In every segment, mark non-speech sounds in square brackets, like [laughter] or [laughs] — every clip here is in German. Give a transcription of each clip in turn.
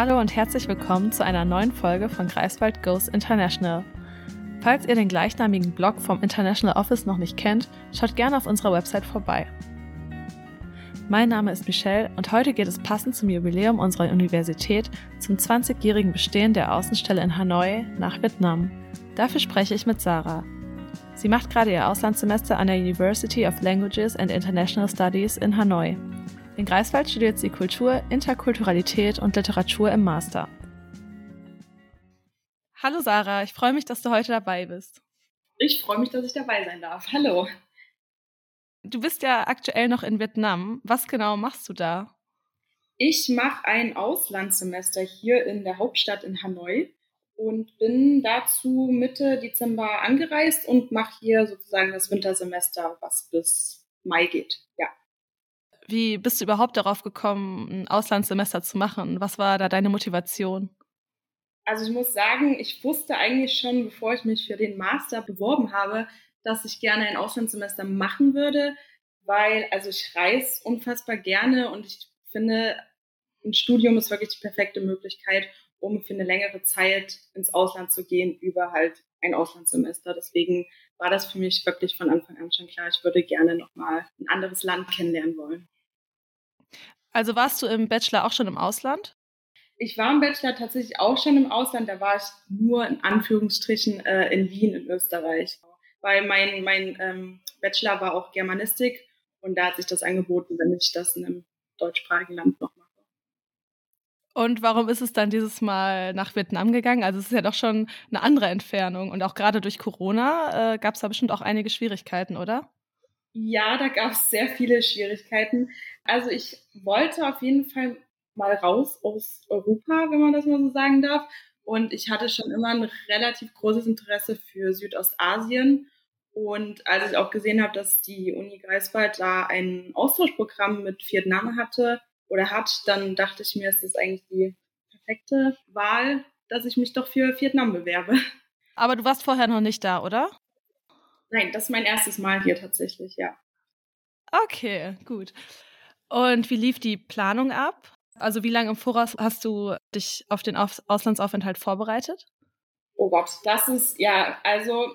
Hallo und herzlich willkommen zu einer neuen Folge von Greifswald Goes International. Falls ihr den gleichnamigen Blog vom International Office noch nicht kennt, schaut gerne auf unserer Website vorbei. Mein Name ist Michelle und heute geht es passend zum Jubiläum unserer Universität zum 20-jährigen Bestehen der Außenstelle in Hanoi nach Vietnam. Dafür spreche ich mit Sarah. Sie macht gerade ihr Auslandssemester an der University of Languages and International Studies in Hanoi in Greifswald studiert sie Kultur, Interkulturalität und Literatur im Master. Hallo Sarah, ich freue mich, dass du heute dabei bist. Ich freue mich, dass ich dabei sein darf. Hallo. Du bist ja aktuell noch in Vietnam. Was genau machst du da? Ich mache ein Auslandssemester hier in der Hauptstadt in Hanoi und bin dazu Mitte Dezember angereist und mache hier sozusagen das Wintersemester, was bis Mai geht. Ja. Wie bist du überhaupt darauf gekommen, ein Auslandssemester zu machen? Was war da deine Motivation? Also ich muss sagen, ich wusste eigentlich schon, bevor ich mich für den Master beworben habe, dass ich gerne ein Auslandssemester machen würde, weil also ich reise unfassbar gerne und ich finde, ein Studium ist wirklich die perfekte Möglichkeit, um für eine längere Zeit ins Ausland zu gehen über halt ein Auslandssemester. Deswegen war das für mich wirklich von Anfang an schon klar, ich würde gerne nochmal ein anderes Land kennenlernen wollen. Also warst du im Bachelor auch schon im Ausland? Ich war im Bachelor tatsächlich auch schon im Ausland. Da war ich nur in Anführungsstrichen äh, in Wien in Österreich. Weil mein, mein ähm, Bachelor war auch Germanistik und da hat sich das angeboten, wenn ich das in einem deutschsprachigen Land noch mache. Und warum ist es dann dieses Mal nach Vietnam gegangen? Also es ist ja doch schon eine andere Entfernung und auch gerade durch Corona äh, gab es da bestimmt auch einige Schwierigkeiten, oder? Ja, da gab es sehr viele Schwierigkeiten. Also ich wollte auf jeden Fall mal raus aus Europa, wenn man das mal so sagen darf. Und ich hatte schon immer ein relativ großes Interesse für Südostasien. Und als ich auch gesehen habe, dass die Uni Greifswald da ein Austauschprogramm mit Vietnam hatte oder hat, dann dachte ich mir, ist eigentlich die perfekte Wahl, dass ich mich doch für Vietnam bewerbe. Aber du warst vorher noch nicht da, oder? Nein, das ist mein erstes Mal hier tatsächlich, ja. Okay, gut. Und wie lief die Planung ab? Also wie lange im Voraus hast du dich auf den Auslandsaufenthalt vorbereitet? Oh Gott, das ist ja, also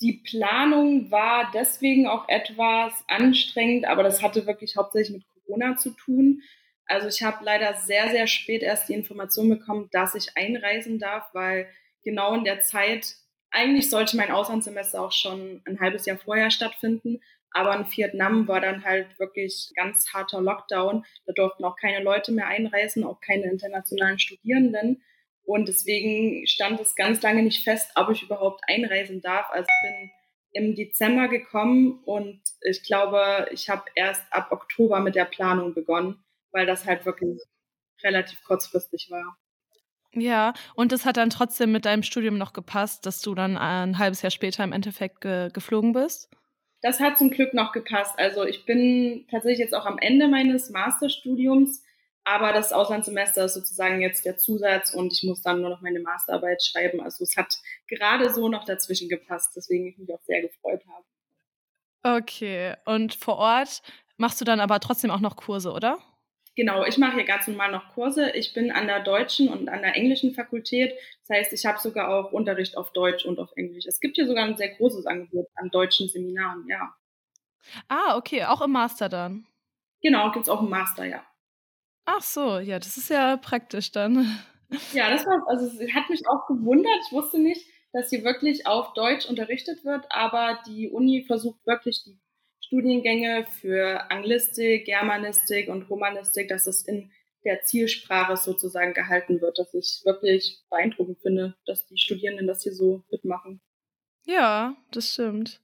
die Planung war deswegen auch etwas anstrengend, aber das hatte wirklich hauptsächlich mit Corona zu tun. Also ich habe leider sehr, sehr spät erst die Information bekommen, dass ich einreisen darf, weil genau in der Zeit eigentlich sollte mein Auslandssemester auch schon ein halbes Jahr vorher stattfinden. Aber in Vietnam war dann halt wirklich ganz harter Lockdown. Da durften auch keine Leute mehr einreisen, auch keine internationalen Studierenden. Und deswegen stand es ganz lange nicht fest, ob ich überhaupt einreisen darf. Also ich bin im Dezember gekommen und ich glaube, ich habe erst ab Oktober mit der Planung begonnen, weil das halt wirklich relativ kurzfristig war. Ja, und es hat dann trotzdem mit deinem Studium noch gepasst, dass du dann ein halbes Jahr später im Endeffekt ge geflogen bist? Das hat zum Glück noch gepasst. Also ich bin tatsächlich jetzt auch am Ende meines Masterstudiums, aber das Auslandssemester ist sozusagen jetzt der Zusatz und ich muss dann nur noch meine Masterarbeit schreiben. Also es hat gerade so noch dazwischen gepasst, deswegen ich mich auch sehr gefreut habe. Okay, und vor Ort machst du dann aber trotzdem auch noch Kurse, oder? Genau, ich mache hier ganz normal noch Kurse. Ich bin an der deutschen und an der englischen Fakultät. Das heißt, ich habe sogar auch Unterricht auf Deutsch und auf Englisch. Es gibt hier sogar ein sehr großes Angebot an deutschen Seminaren, ja. Ah, okay, auch im Master dann. Genau, gibt es auch im Master, ja. Ach so, ja, das ist ja praktisch dann. [laughs] Ja, das war, also es hat mich auch gewundert. Ich wusste nicht, dass hier wirklich auf Deutsch unterrichtet wird, aber die Uni versucht wirklich die Studiengänge für Anglistik, Germanistik und Romanistik, dass es in der Zielsprache sozusagen gehalten wird, dass ich wirklich beeindruckend finde, dass die Studierenden das hier so mitmachen. Ja, das stimmt.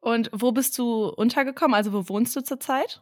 Und wo bist du untergekommen? Also wo wohnst du zurzeit?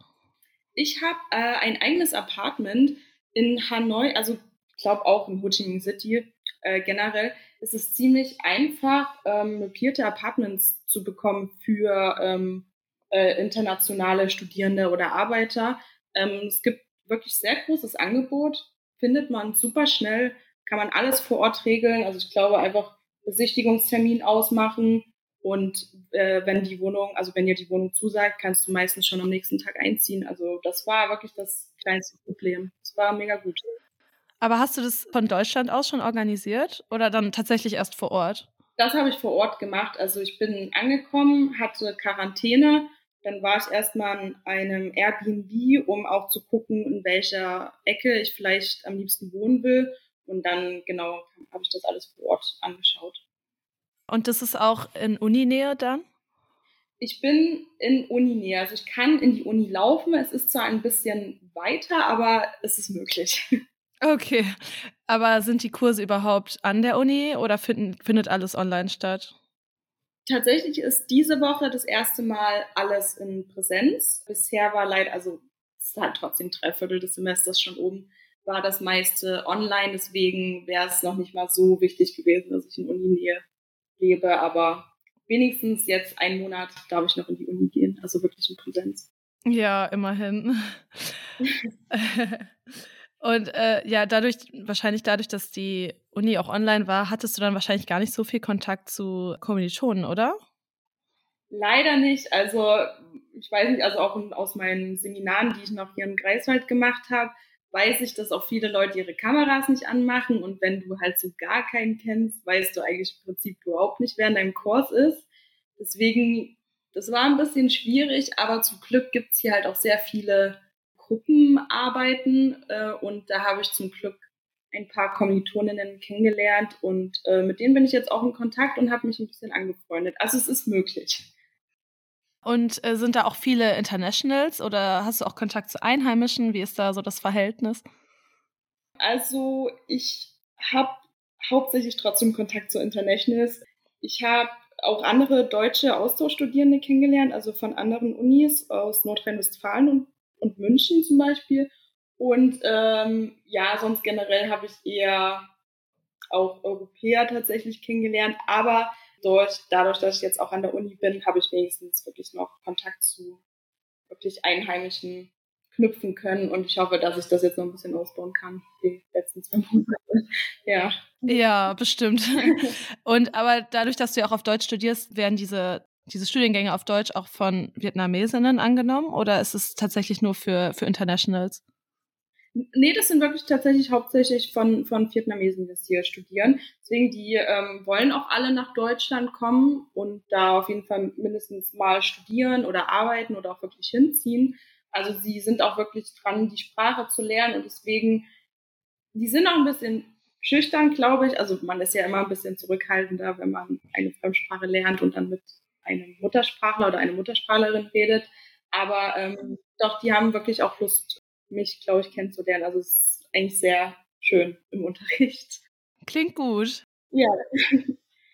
Ich habe äh, ein eigenes Apartment in Hanoi, also ich glaube auch in Ho Chi Minh City äh, generell. Es ist ziemlich einfach, ähm, möblierte Apartments zu bekommen für ähm, äh, internationale Studierende oder Arbeiter. Ähm, es gibt wirklich sehr großes Angebot, findet man super schnell, kann man alles vor Ort regeln. Also ich glaube einfach Besichtigungstermin ausmachen und äh, wenn die Wohnung, also wenn dir die Wohnung zusagt, kannst du meistens schon am nächsten Tag einziehen. Also das war wirklich das kleinste Problem. Es war mega gut. Aber hast du das von Deutschland aus schon organisiert oder dann tatsächlich erst vor Ort? Das habe ich vor Ort gemacht. Also ich bin angekommen, hatte Quarantäne, dann war ich erstmal an einem Airbnb, um auch zu gucken, in welcher Ecke ich vielleicht am liebsten wohnen will. Und dann genau habe ich das alles vor Ort angeschaut. Und das ist auch in Uninähe dann? Ich bin in Uninähe. Also ich kann in die Uni laufen. Es ist zwar ein bisschen weiter, aber es ist möglich. [laughs] Okay. Aber sind die Kurse überhaupt an der Uni oder finden, findet alles online statt? Tatsächlich ist diese Woche das erste Mal alles in Präsenz. Bisher war leider, also es ist halt trotzdem drei Viertel des Semesters schon oben, war das meiste online. Deswegen wäre es noch nicht mal so wichtig gewesen, dass ich in Uninähe lebe. Aber wenigstens jetzt einen Monat darf ich noch in die Uni gehen, also wirklich in Präsenz. Ja, immerhin. [laughs] [laughs] Und äh, ja, dadurch, wahrscheinlich dadurch, dass die Uni auch online war, hattest du dann wahrscheinlich gar nicht so viel Kontakt zu Kommilitonen, oder? Leider nicht. Also ich weiß nicht, also auch aus meinen Seminaren, die ich noch hier in Greifswald gemacht habe, weiß ich, dass auch viele Leute ihre Kameras nicht anmachen. Und wenn du halt so gar keinen kennst, weißt du eigentlich im Prinzip überhaupt nicht, wer in deinem Kurs ist. Deswegen, das war ein bisschen schwierig, aber zum Glück gibt's hier halt auch sehr viele Gruppenarbeiten äh, und da habe ich zum Glück ein paar Kommilitoninnen kennengelernt und äh, mit denen bin ich jetzt auch in Kontakt und habe mich ein bisschen angefreundet. Also es ist möglich. Und äh, sind da auch viele Internationals oder hast du auch Kontakt zu Einheimischen? Wie ist da so das Verhältnis? Also ich habe hauptsächlich trotzdem Kontakt zu Internationals. Ich habe auch andere deutsche Austauschstudierende kennengelernt, also von anderen Unis aus Nordrhein-Westfalen und und München zum Beispiel. Und ähm, ja, sonst generell habe ich eher auch Europäer tatsächlich kennengelernt. Aber durch, dadurch, dass ich jetzt auch an der Uni bin, habe ich wenigstens wirklich noch Kontakt zu wirklich Einheimischen knüpfen können. Und ich hoffe, dass ich das jetzt noch ein bisschen ausbauen kann, die letzten zwei Monate. [laughs] Ja. Ja, bestimmt. [laughs] Und aber dadurch, dass du ja auch auf Deutsch studierst, werden diese diese Studiengänge auf Deutsch auch von Vietnamesinnen angenommen oder ist es tatsächlich nur für, für Internationals? Nee, das sind wirklich tatsächlich hauptsächlich von, von Vietnamesen, die das hier studieren. Deswegen, die ähm, wollen auch alle nach Deutschland kommen und da auf jeden Fall mindestens mal studieren oder arbeiten oder auch wirklich hinziehen. Also sie sind auch wirklich dran, die Sprache zu lernen und deswegen, die sind auch ein bisschen schüchtern, glaube ich. Also man ist ja immer ein bisschen zurückhaltender, wenn man eine Fremdsprache lernt und dann mit einem Muttersprachler oder eine Muttersprachlerin redet. Aber ähm, doch, die haben wirklich auch Lust, mich, glaube ich, kennenzulernen. Also es ist eigentlich sehr schön im Unterricht. Klingt gut. Ja.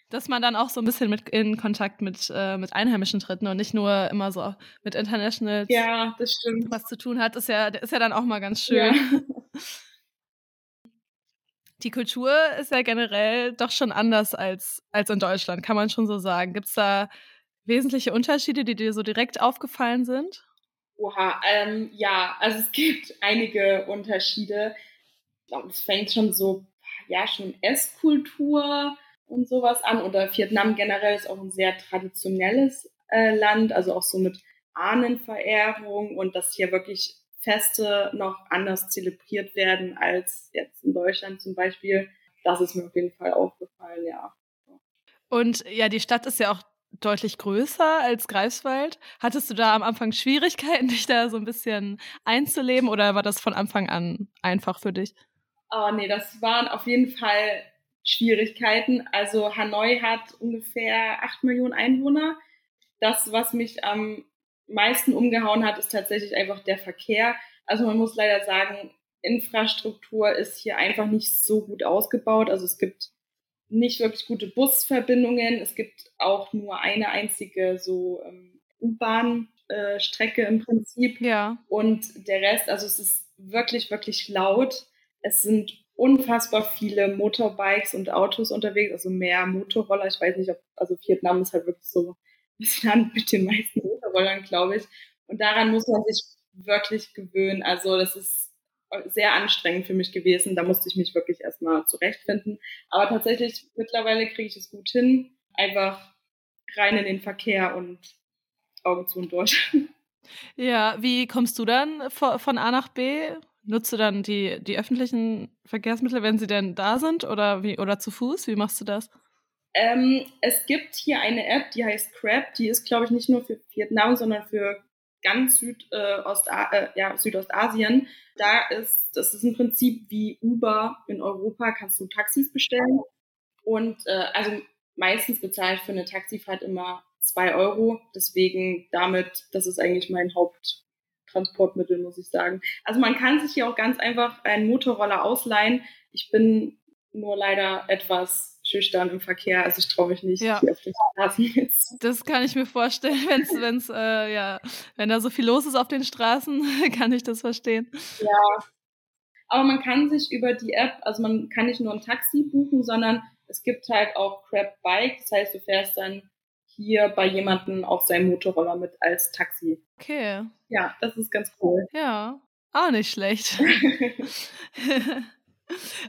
Dass man dann auch so ein bisschen mit in Kontakt mit, äh, mit Einheimischen tritt und nicht nur immer so mit Internationals ja, das stimmt. was zu tun hat, ist ja, ist ja dann auch mal ganz schön. Ja. [laughs] Die Kultur ist ja generell doch schon anders als, als in Deutschland, kann man schon so sagen. Gibt es da wesentliche Unterschiede, die dir so direkt aufgefallen sind? Oha, ähm, ja, also es [laughs] gibt einige Unterschiede. Ich glaube, es fängt schon so, ja, schon Esskultur und sowas an. Oder Vietnam generell ist auch ein sehr traditionelles äh, Land, also auch so mit Ahnenverehrung und dass hier wirklich Feste noch anders zelebriert werden als jetzt in Deutschland zum Beispiel. Das ist mir auf jeden Fall aufgefallen, ja. Und ja, die Stadt ist ja auch deutlich größer als Greifswald. Hattest du da am Anfang Schwierigkeiten, [laughs] dich da so ein bisschen einzuleben oder war das von Anfang an einfach für dich? Oh nee, das waren auf jeden Fall Schwierigkeiten. Also Hanoi hat ungefähr acht Millionen Einwohner. Das, was mich am meisten umgehauen hat, ist tatsächlich einfach der Verkehr. Also man muss leider sagen, Infrastruktur ist hier einfach nicht so gut ausgebaut. Also es gibt nicht wirklich gute Busverbindungen. Es gibt auch nur eine einzige so ähm, U-Bahn-Strecke äh, im Prinzip. Ja. Und der Rest, also es ist wirklich, wirklich laut. Es sind unfassbar viele Motorbikes und Autos unterwegs, also mehr Motorroller. Ich weiß nicht, ob, also Vietnam ist halt wirklich so das Land mit den meisten Motorrollern, glaube ich. Und daran muss man sich wirklich gewöhnen. Also das ist sehr anstrengend für mich gewesen. Da musste ich mich wirklich erstmal zurechtfinden. Aber tatsächlich, mittlerweile kriege ich es gut hin. Einfach rein in den Verkehr und Augen zu und durch. [laughs] Ja, wie kommst du dann von A nach B? nutzt du dann die, die öffentlichen Verkehrsmittel, wenn sie denn da sind oder wie oder zu Fuß? Wie machst du das? Ähm, es gibt hier eine App, die heißt Crab. Die ist, glaube ich, nicht nur für Vietnam, sondern für ganz Südost, äh, äh, ja, Südostasien. Da ist, das ist im Prinzip wie Uber in Europa, kannst du Taxis bestellen. Und äh, also meistens bezahle ich für eine Taxifahrt immer zwei Euro. Deswegen damit, das ist eigentlich mein Haupttransportmittel, muss ich sagen. Also man kann sich hier auch ganz einfach einen Motorroller ausleihen. Ich bin nur leider etwas schüchtern im Verkehr. Also ich traue mich nicht ja. hier auf den Straßen jetzt. Das kann ich mir vorstellen, [laughs] wenn's, wenn's, äh, ja, wenn da so viel los ist auf den Straßen, [laughs] kann ich das verstehen. Ja. Aber man kann sich über die App, also man kann nicht nur ein Taxi buchen, sondern es gibt halt auch Crab Bike. Das heißt, du fährst dann hier bei jemandem auf seinem Motorroller mit als Taxi. Okay. Ja, das ist ganz cool. Ja, auch nicht schlecht. [laughs]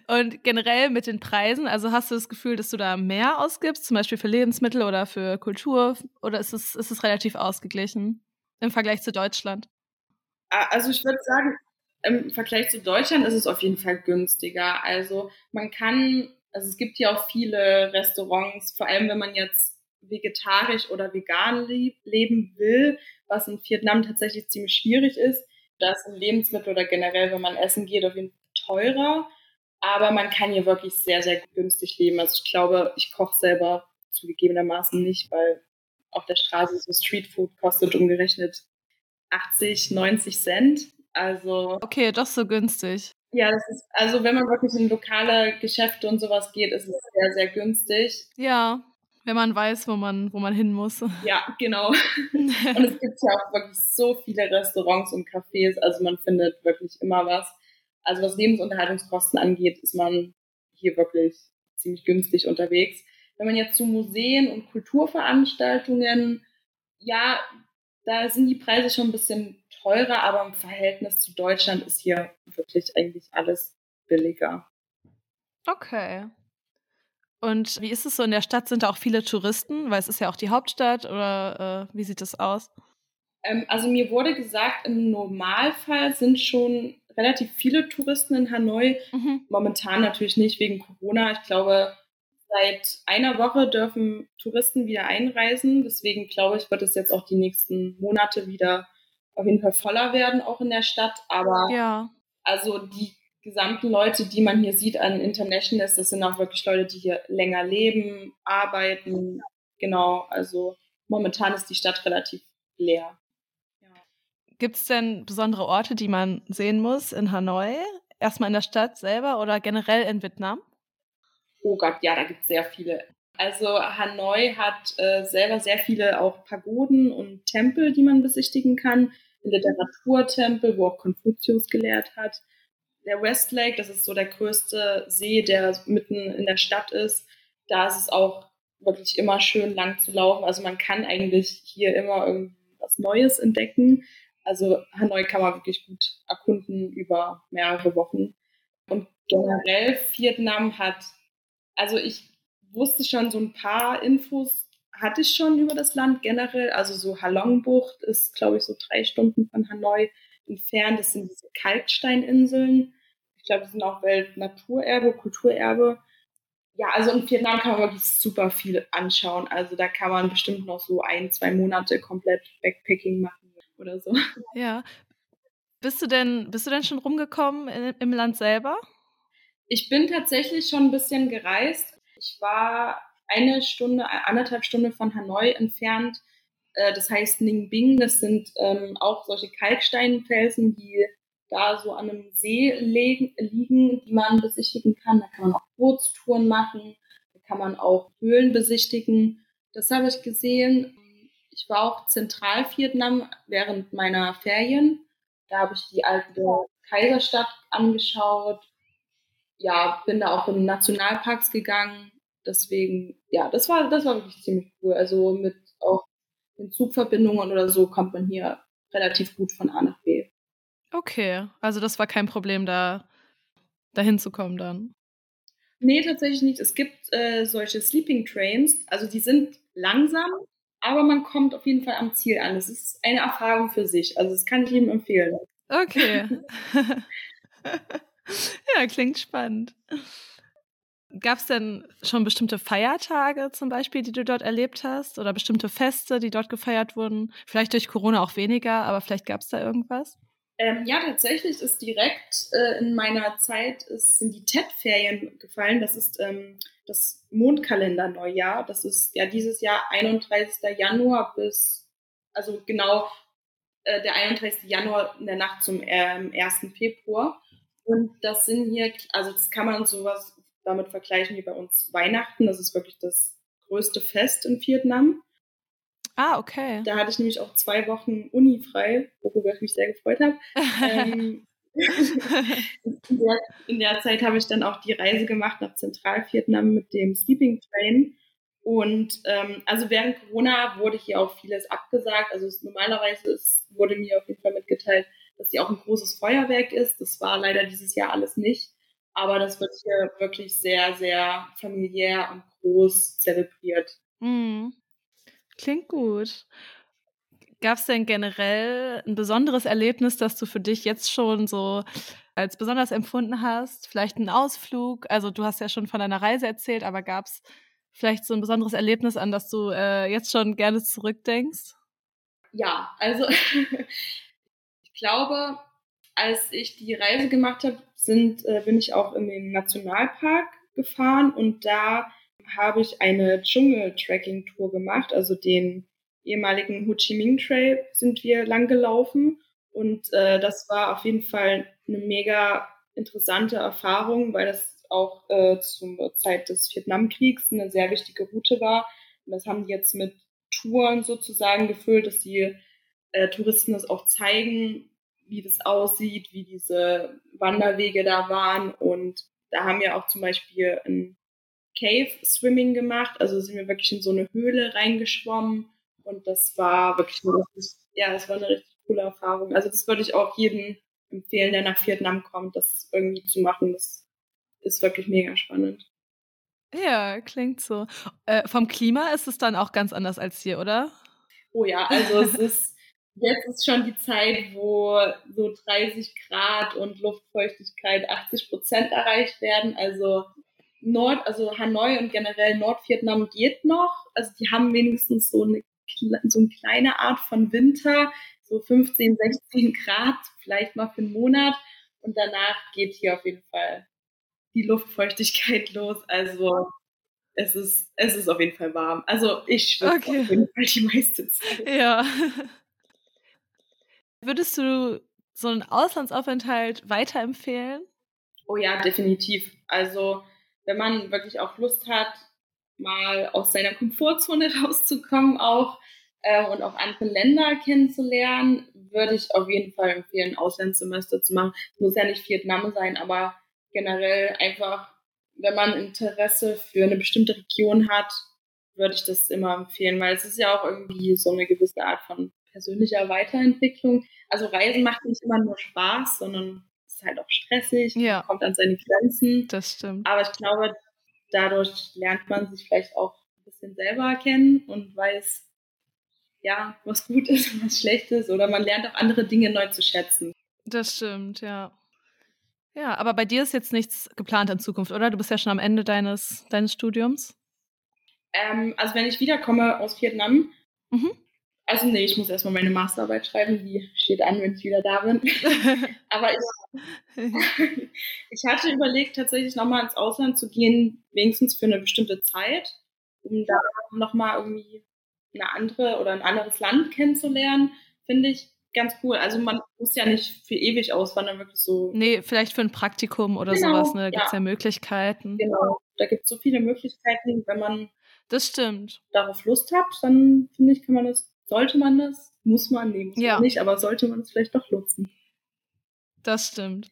Und generell mit den Preisen, also hast du das Gefühl, dass du da mehr ausgibst, zum Beispiel für Lebensmittel oder für Kultur, oder ist es, ist es relativ ausgeglichen im Vergleich zu Deutschland? Also ich würde sagen, im Vergleich zu Deutschland ist es auf jeden Fall günstiger. Also man kann, also es gibt ja auch viele Restaurants, vor allem wenn man jetzt vegetarisch oder vegan leben will, was in Vietnam tatsächlich ziemlich schwierig ist. Da ist ein Lebensmittel oder generell, wenn man essen geht, auf jeden Fall teurer. Aber man kann hier wirklich sehr, sehr günstig leben. Also ich glaube, ich koche selber zugegebenermaßen nicht, weil auf der Straße so Streetfood kostet umgerechnet 80, 90 Cent. Also. Okay, doch so günstig. Ja, das ist, also wenn man wirklich in lokale Geschäfte und sowas geht, ist es sehr, sehr günstig. Ja, wenn man weiß, wo man, wo man hin muss. [laughs] Ja, genau. [laughs] und es gibt ja auch wirklich so viele Restaurants und Cafés, also man findet wirklich immer was. Also was Lebensunterhaltungskosten angeht, ist man hier wirklich ziemlich günstig unterwegs. Wenn man jetzt zu Museen und Kulturveranstaltungen, ja, da sind die Preise schon ein bisschen teurer, aber im Verhältnis zu Deutschland ist hier wirklich eigentlich alles billiger. Okay. Und wie ist es so in der Stadt? Sind da auch viele Touristen? Weil es ist ja auch die Hauptstadt oder äh, wie sieht es aus? Ähm, also mir wurde gesagt, im Normalfall sind schon relativ viele Touristen in Hanoi. Mhm. Momentan natürlich nicht wegen Corona. Ich glaube, seit einer Woche dürfen Touristen wieder einreisen. Deswegen glaube ich, wird es jetzt auch die nächsten Monate wieder auf jeden Fall voller werden, auch in der Stadt. Aber ja. also die gesamten Leute, die man hier sieht an Internationals, das sind auch wirklich Leute, die hier länger leben, arbeiten. Genau, also momentan ist die Stadt relativ leer. Gibt es denn besondere Orte, die man sehen muss in Hanoi? Erstmal in der Stadt selber oder generell in Vietnam? Oh Gott, ja, da gibt es sehr viele. Also Hanoi hat äh, selber sehr viele auch Pagoden und Tempel, die man besichtigen kann. Ein Literaturtempel, wo auch Konfuzius gelehrt hat. Der West Lake, das ist so der größte See, der mitten in der Stadt ist. Da ist es auch wirklich immer schön lang zu laufen. Also man kann eigentlich hier immer irgendwas Neues entdecken. Also Hanoi kann man wirklich gut erkunden über mehrere Wochen. Und generell Vietnam hat, also ich wusste schon so ein paar Infos, hatte ich schon über das Land generell. Also so Halong-Bucht ist, glaube ich, so drei Stunden von Hanoi entfernt. Das sind diese Kalksteininseln. Ich glaube, die sind auch Weltnaturerbe, Kulturerbe. Ja, also in Vietnam kann man wirklich super viel anschauen. Also da kann man bestimmt noch so ein, zwei Monate komplett Backpacking machen oder so. Ja. Bist du denn, bist du denn schon rumgekommen in, im Land selber? Ich bin tatsächlich schon ein bisschen gereist. Ich war eine Stunde, anderthalb Stunden von Hanoi entfernt. Äh, das heißt Ninh Bing. Das sind ähm, auch solche Kalksteinfelsen, die da so an einem See liegen, die man besichtigen kann. Da kann man auch Bootstouren machen. Da kann man auch Höhlen besichtigen. Das habe ich gesehen. Ich war auch Zentral-Vietnam während meiner Ferien. Da habe ich die alte Kaiserstadt angeschaut. Ja, bin da auch in Nationalparks gegangen. Deswegen, ja, das war, das war wirklich ziemlich cool. Also mit auch den Zugverbindungen oder so kommt man hier relativ gut von A nach B. Okay, also das war kein Problem, da dahin zu kommen dann. Nee, tatsächlich nicht. Es gibt äh, solche Sleeping Trains, also die sind langsam, aber man kommt auf jeden Fall am Ziel an. Es ist eine Erfahrung für sich. Also das kann ich jedem empfehlen. Okay. [laughs] [laughs] ja, klingt spannend. Gab es denn schon bestimmte Feiertage zum Beispiel, die du dort erlebt hast? Oder bestimmte Feste, die dort gefeiert wurden? Vielleicht durch Corona auch weniger, aber vielleicht gab es da irgendwas? Ähm, ja, tatsächlich ist direkt äh, in meiner Zeit ist, sind die TED-Ferien gefallen. Das ist ähm, das Mondkalender-Neujahr. Das ist ja dieses Jahr 31. Januar bis, also genau äh, der 31. Januar in der Nacht zum ähm, 1. Februar. Und das sind hier, also das kann man sowas damit vergleichen wie bei uns Weihnachten. Das ist wirklich das größte Fest in Vietnam. Ah, okay. Da hatte ich nämlich auch zwei Wochen Uni frei, worüber ich mich sehr gefreut habe. ähm, [laughs] [laughs] in, der, in, der, Zeit habe ich dann auch die Reise gemacht nach Zentralvietnam mit dem Sleeping Train. Und ähm, also während Corona wurde hier auch vieles abgesagt. Also es, normalerweise ist, wurde mir auf jeden Fall mitgeteilt, dass hier auch ein großes Feuerwerk ist. Das war leider dieses Jahr alles nicht. Aber das wird hier wirklich sehr, sehr familiär und groß zelebriert. Mhm. Klingt gut. Gab es denn generell ein besonderes Erlebnis, das du für dich jetzt schon so als besonders empfunden hast? Vielleicht ein Ausflug? Also du hast ja schon von deiner Reise erzählt, aber gab es vielleicht so ein besonderes Erlebnis, an das du äh, jetzt schon gerne zurückdenkst? Ja, also [laughs] ich glaube, als ich die Reise gemacht habe, äh, bin ich auch in den Nationalpark gefahren und da habe ich eine Dschungel-Tracking-Tour gemacht, also den ehemaligen Ho Chi Minh Trail sind wir lang gelaufen und äh, das war auf jeden Fall eine mega interessante Erfahrung, weil das auch äh, zur Zeit des Vietnamkriegs eine sehr wichtige Route war. Und das haben die jetzt mit Touren sozusagen gefüllt, dass die äh, Touristen das auch zeigen, wie das aussieht, wie diese Wanderwege da waren. Und da haben wir auch zum Beispiel ein Cave Swimming gemacht. Also sind wir wirklich in so eine Höhle reingeschwommen. Und das war wirklich eine richtig, ja, das war eine richtig coole Erfahrung. Also das würde ich auch jedem empfehlen, der nach Vietnam kommt, das irgendwie zu machen. Das ist wirklich mega spannend. Ja, klingt so. Äh, vom Klima ist es dann auch ganz anders als hier, oder? Oh ja, also es [laughs] ist Jetzt ist schon die Zeit, wo so 30 Grad und Luftfeuchtigkeit 80 Prozent erreicht werden. Also Nord, also Hanoi und generell Nordvietnam geht noch. Also die haben wenigstens so eine, so eine kleine Art von Winter, so 15, 16 Grad, vielleicht mal für einen Monat. Und danach geht hier auf jeden Fall die Luftfeuchtigkeit [laughs] los. Also es ist, es ist auf jeden Fall warm. Also ich schwitze okay. auf jeden Fall die meiste Zeit. Ja. [laughs] Würdest du so einen Auslandsaufenthalt weiterempfehlen? Oh ja, definitiv. Also, wenn man wirklich auch Lust hat, mal aus seiner Komfortzone [laughs] rauszukommen auch äh, und auch andere Länder kennenzulernen, würde ich auf jeden Fall empfehlen, Auslandssemester zu machen. Es muss ja nicht Vietnam sein, aber generell einfach, wenn man Interesse für eine bestimmte Region hat, würde ich das immer empfehlen, weil es ist ja auch irgendwie so eine gewisse Art von persönlicher Weiterentwicklung. Also Reisen macht nicht immer nur Spaß, sondern ist halt auch stressig, ja. kommt an seine Grenzen. Das stimmt. Aber ich glaube, dadurch lernt man sich vielleicht auch ein bisschen selber kennen und weiß, ja, was gut ist und was schlecht ist. Oder man lernt auch andere Dinge neu zu schätzen. Das stimmt, ja. Ja, aber bei dir ist jetzt nichts geplant in Zukunft, oder? Du bist ja schon am Ende deines, deines Studiums. Ähm, also wenn ich wiederkomme aus Vietnam, mhm. Also nee, ich muss erstmal meine Masterarbeit schreiben, die steht an, wenn ich wieder da bin. [laughs] Aber ich, [laughs] ich hatte überlegt, tatsächlich nochmal ins Ausland zu gehen, wenigstens für eine bestimmte Zeit, um da nochmal irgendwie eine andere oder ein anderes Land kennenzulernen, finde ich ganz cool. Also man muss ja nicht für ewig auswandern, wirklich so. Nee, vielleicht für ein Praktikum oder genau, sowas, ne? Da gibt es ja. ja Möglichkeiten. Genau, da gibt es so viele Möglichkeiten, wenn man das stimmt. darauf Lust hat, dann finde ich, kann man das sollte man das? Muss man? Muss ja. man nicht, aber sollte man es vielleicht doch nutzen. Das stimmt.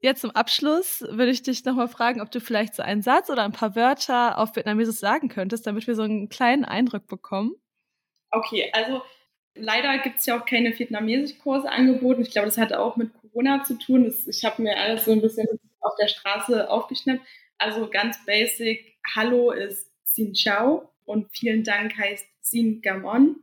Jetzt zum Abschluss würde ich dich nochmal fragen, ob du vielleicht so einen Satz oder ein paar Wörter auf Vietnamesisch sagen könntest, damit wir so einen kleinen Eindruck bekommen. Okay, also leider gibt es ja auch keine Vietnamesisch-Kurse angeboten. Ich glaube, das hat auch mit Corona zu tun. Das, ich habe mir alles so ein bisschen auf der Straße aufgeschnappt. Also ganz basic, Hallo ist Xin Chao und vielen Dank heißt Sin Gamon.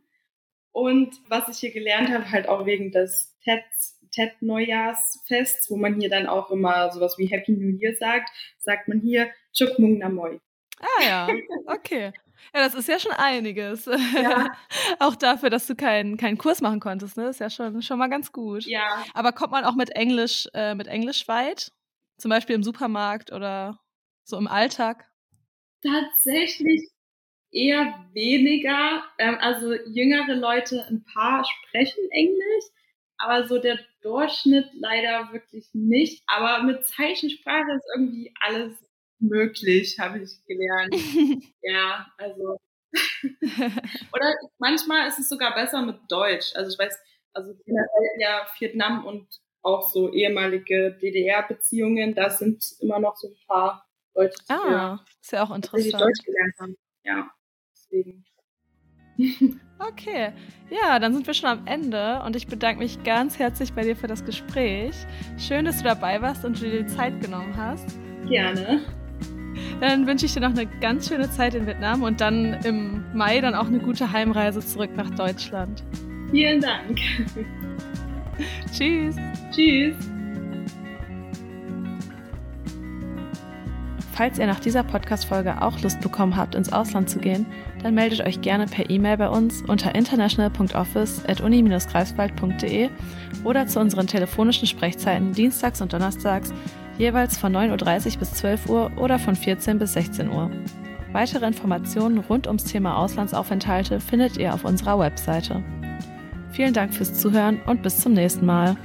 Und was ich hier gelernt habe, halt auch wegen des TEDs, Tet-Neujahrsfests, wo man hier dann auch immer sowas wie Happy New Year sagt, sagt man hier Chukmung Namoy. Ah ja, okay. Ja, das ist ja schon einiges. Ja. [laughs] auch dafür, dass du keinen keinen Kurs machen konntest, ne? ist ja schon, schon mal ganz gut. Ja. Aber kommt man auch mit Englisch, äh, mit Englisch weit? Zum Beispiel im Supermarkt oder so im Alltag? Tatsächlich eher weniger. Ähm, also jüngere Leute, ein paar sprechen Englisch, aber so der Durchschnitt leider wirklich nicht. Aber mit Zeichensprache ist irgendwie alles möglich, habe ich gelernt. [laughs] ja, also. [laughs] Oder manchmal ist es sogar besser mit Deutsch. Also ich weiß, also generell ja Vietnam und auch so ehemalige DDR-Beziehungen, da sind immer noch so ein paar Leute, die ah, ist ja auch interessant. Die Deutsch gelernt haben. Ja, deswegen. Okay, ja, dann sind wir schon am Ende und ich bedanke mich ganz herzlich bei dir für das Gespräch. Schön, dass du dabei warst und du dir die Zeit genommen hast. Gerne. Dann wünsche ich dir noch eine ganz schöne Zeit in Vietnam und dann im Mai dann auch eine gute Heimreise zurück nach Deutschland. Vielen Dank. Tschüss. Tschüss. Falls ihr nach dieser Podcast-Folge auch Lust bekommen habt, ins Ausland zu gehen, dann meldet euch gerne per E-Mail bei uns unter international.office.uni-greifswald.de oder zu unseren telefonischen Sprechzeiten dienstags und donnerstags jeweils von 9.30 Uhr bis 12 Uhr oder von 14 bis 16 Uhr. Weitere Informationen rund ums Thema Auslandsaufenthalte findet ihr auf unserer Webseite. Vielen Dank fürs Zuhören und bis zum nächsten Mal.